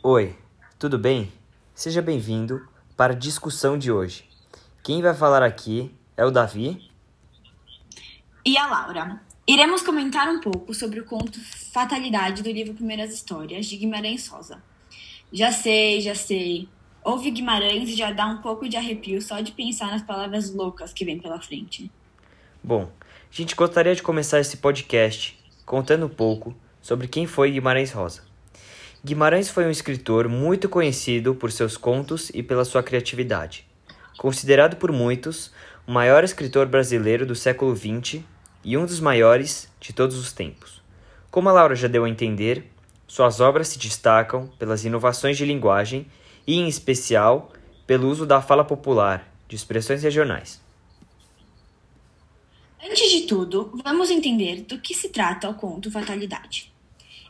Oi, tudo bem? Seja bem-vindo para a discussão de hoje. Quem vai falar aqui é o Davi e a Laura. Iremos comentar um pouco sobre o conto Fatalidade do livro Primeiras Histórias de Guimarães Rosa. Já sei, já sei. Ouve Guimarães e já dá um pouco de arrepio só de pensar nas palavras loucas que vem pela frente. Bom, a gente gostaria de começar esse podcast contando um pouco sobre quem foi Guimarães Rosa. Guimarães foi um escritor muito conhecido por seus contos e pela sua criatividade. Considerado por muitos o maior escritor brasileiro do século XX e um dos maiores de todos os tempos. Como a Laura já deu a entender, suas obras se destacam pelas inovações de linguagem e, em especial, pelo uso da fala popular, de expressões regionais. Antes de tudo, vamos entender do que se trata o conto Fatalidade.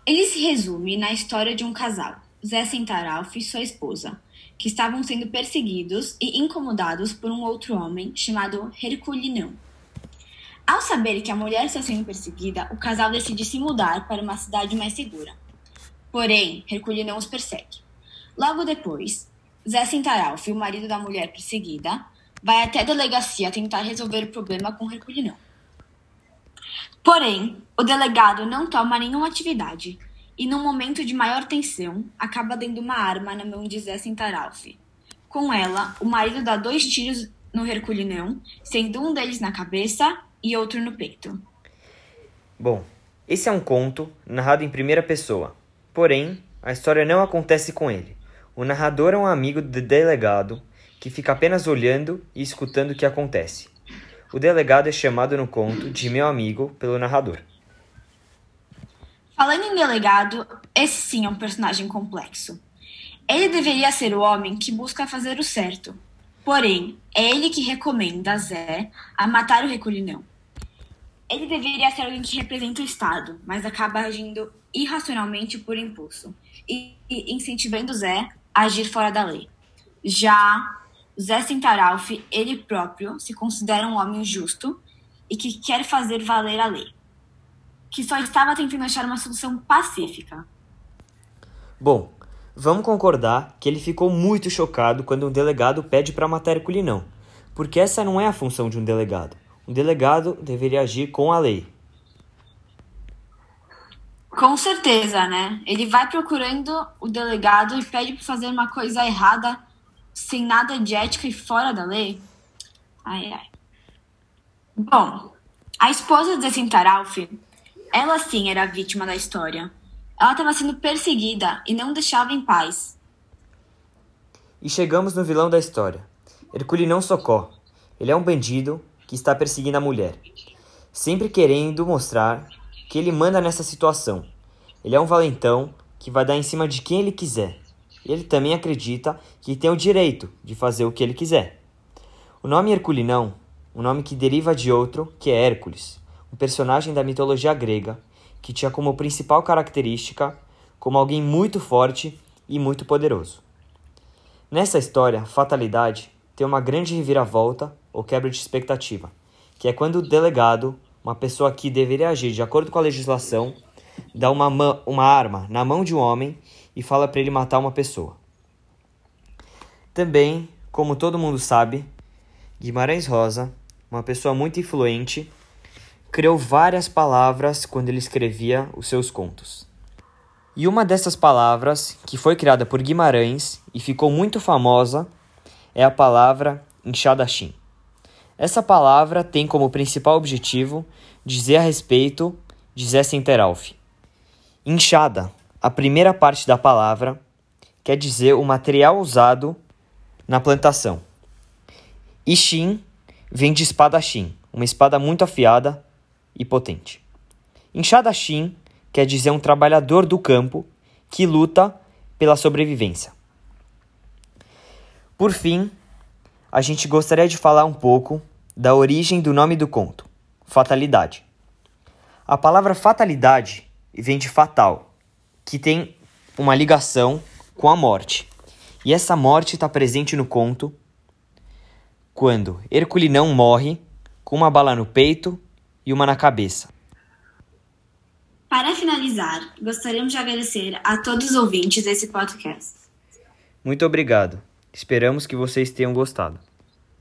Ele se resume na história de um casal, Zé Centaralf e sua esposa, que estavam sendo perseguidos e incomodados por um outro homem chamado Herculinão. Ao saber que a mulher está sendo perseguida, o casal decide se mudar para uma cidade mais segura. Porém, Herculinão os persegue. Logo depois, Zé Centaralf, o marido da mulher perseguida, vai até a delegacia tentar resolver o problema com Herculinão. Porém, o delegado não toma nenhuma atividade e, num momento de maior tensão, acaba dando uma arma na mão de Zé Centaralf. Com ela, o marido dá dois tiros no Herculinão, sendo um deles na cabeça e outro no peito. Bom, esse é um conto narrado em primeira pessoa. Porém, a história não acontece com ele. O narrador é um amigo do delegado que fica apenas olhando e escutando o que acontece. O delegado é chamado no conto de meu amigo pelo narrador. Falando em delegado, esse sim é um personagem complexo. Ele deveria ser o homem que busca fazer o certo. Porém, é ele que recomenda a Zé a matar o reculinão. Ele deveria ser alguém que representa o Estado, mas acaba agindo irracionalmente por impulso e incentivando Zé a agir fora da lei. Já Zé Centaralf, ele próprio, se considera um homem justo e que quer fazer valer a lei, que só estava tentando achar uma solução pacífica. Bom, vamos concordar que ele ficou muito chocado quando um delegado pede para matar Herculinão, porque essa não é a função de um delegado. Um delegado deveria agir com a lei. Com certeza, né? Ele vai procurando o delegado e pede para fazer uma coisa errada sem nada de ética e fora da lei? Ai, ai. Bom, a esposa de Cintaralf, ela sim era vítima da história. Ela estava sendo perseguida e não deixava em paz. E chegamos no vilão da história. Herculinão Socó. Ele é um bandido que está perseguindo a mulher, sempre querendo mostrar que ele manda nessa situação. Ele é um valentão que vai dar em cima de quem ele quiser ele também acredita que tem o direito de fazer o que ele quiser. O nome Herculinão, um nome que deriva de outro, que é Hércules, um personagem da mitologia grega que tinha como principal característica como alguém muito forte e muito poderoso. Nessa história, fatalidade tem uma grande reviravolta ou quebra de expectativa, que é quando o delegado, uma pessoa que deveria agir de acordo com a legislação, dá uma, uma arma na mão de um homem e fala para ele matar uma pessoa. Também, como todo mundo sabe, Guimarães Rosa, uma pessoa muito influente, criou várias palavras quando ele escrevia os seus contos. E uma dessas palavras, que foi criada por Guimarães e ficou muito famosa, é a palavra enxadachim. Essa palavra tem como principal objetivo dizer a respeito de Zé Centeralf. Inchada a primeira parte da palavra quer dizer o material usado na plantação. Ishin vem de espadachim, uma espada muito afiada e potente. Enxadachim quer dizer um trabalhador do campo que luta pela sobrevivência. Por fim, a gente gostaria de falar um pouco da origem do nome do conto, fatalidade. A palavra fatalidade vem de fatal, que tem uma ligação com a morte. E essa morte está presente no conto quando Herculinão morre com uma bala no peito e uma na cabeça. Para finalizar, gostaríamos de agradecer a todos os ouvintes desse podcast. Muito obrigado. Esperamos que vocês tenham gostado.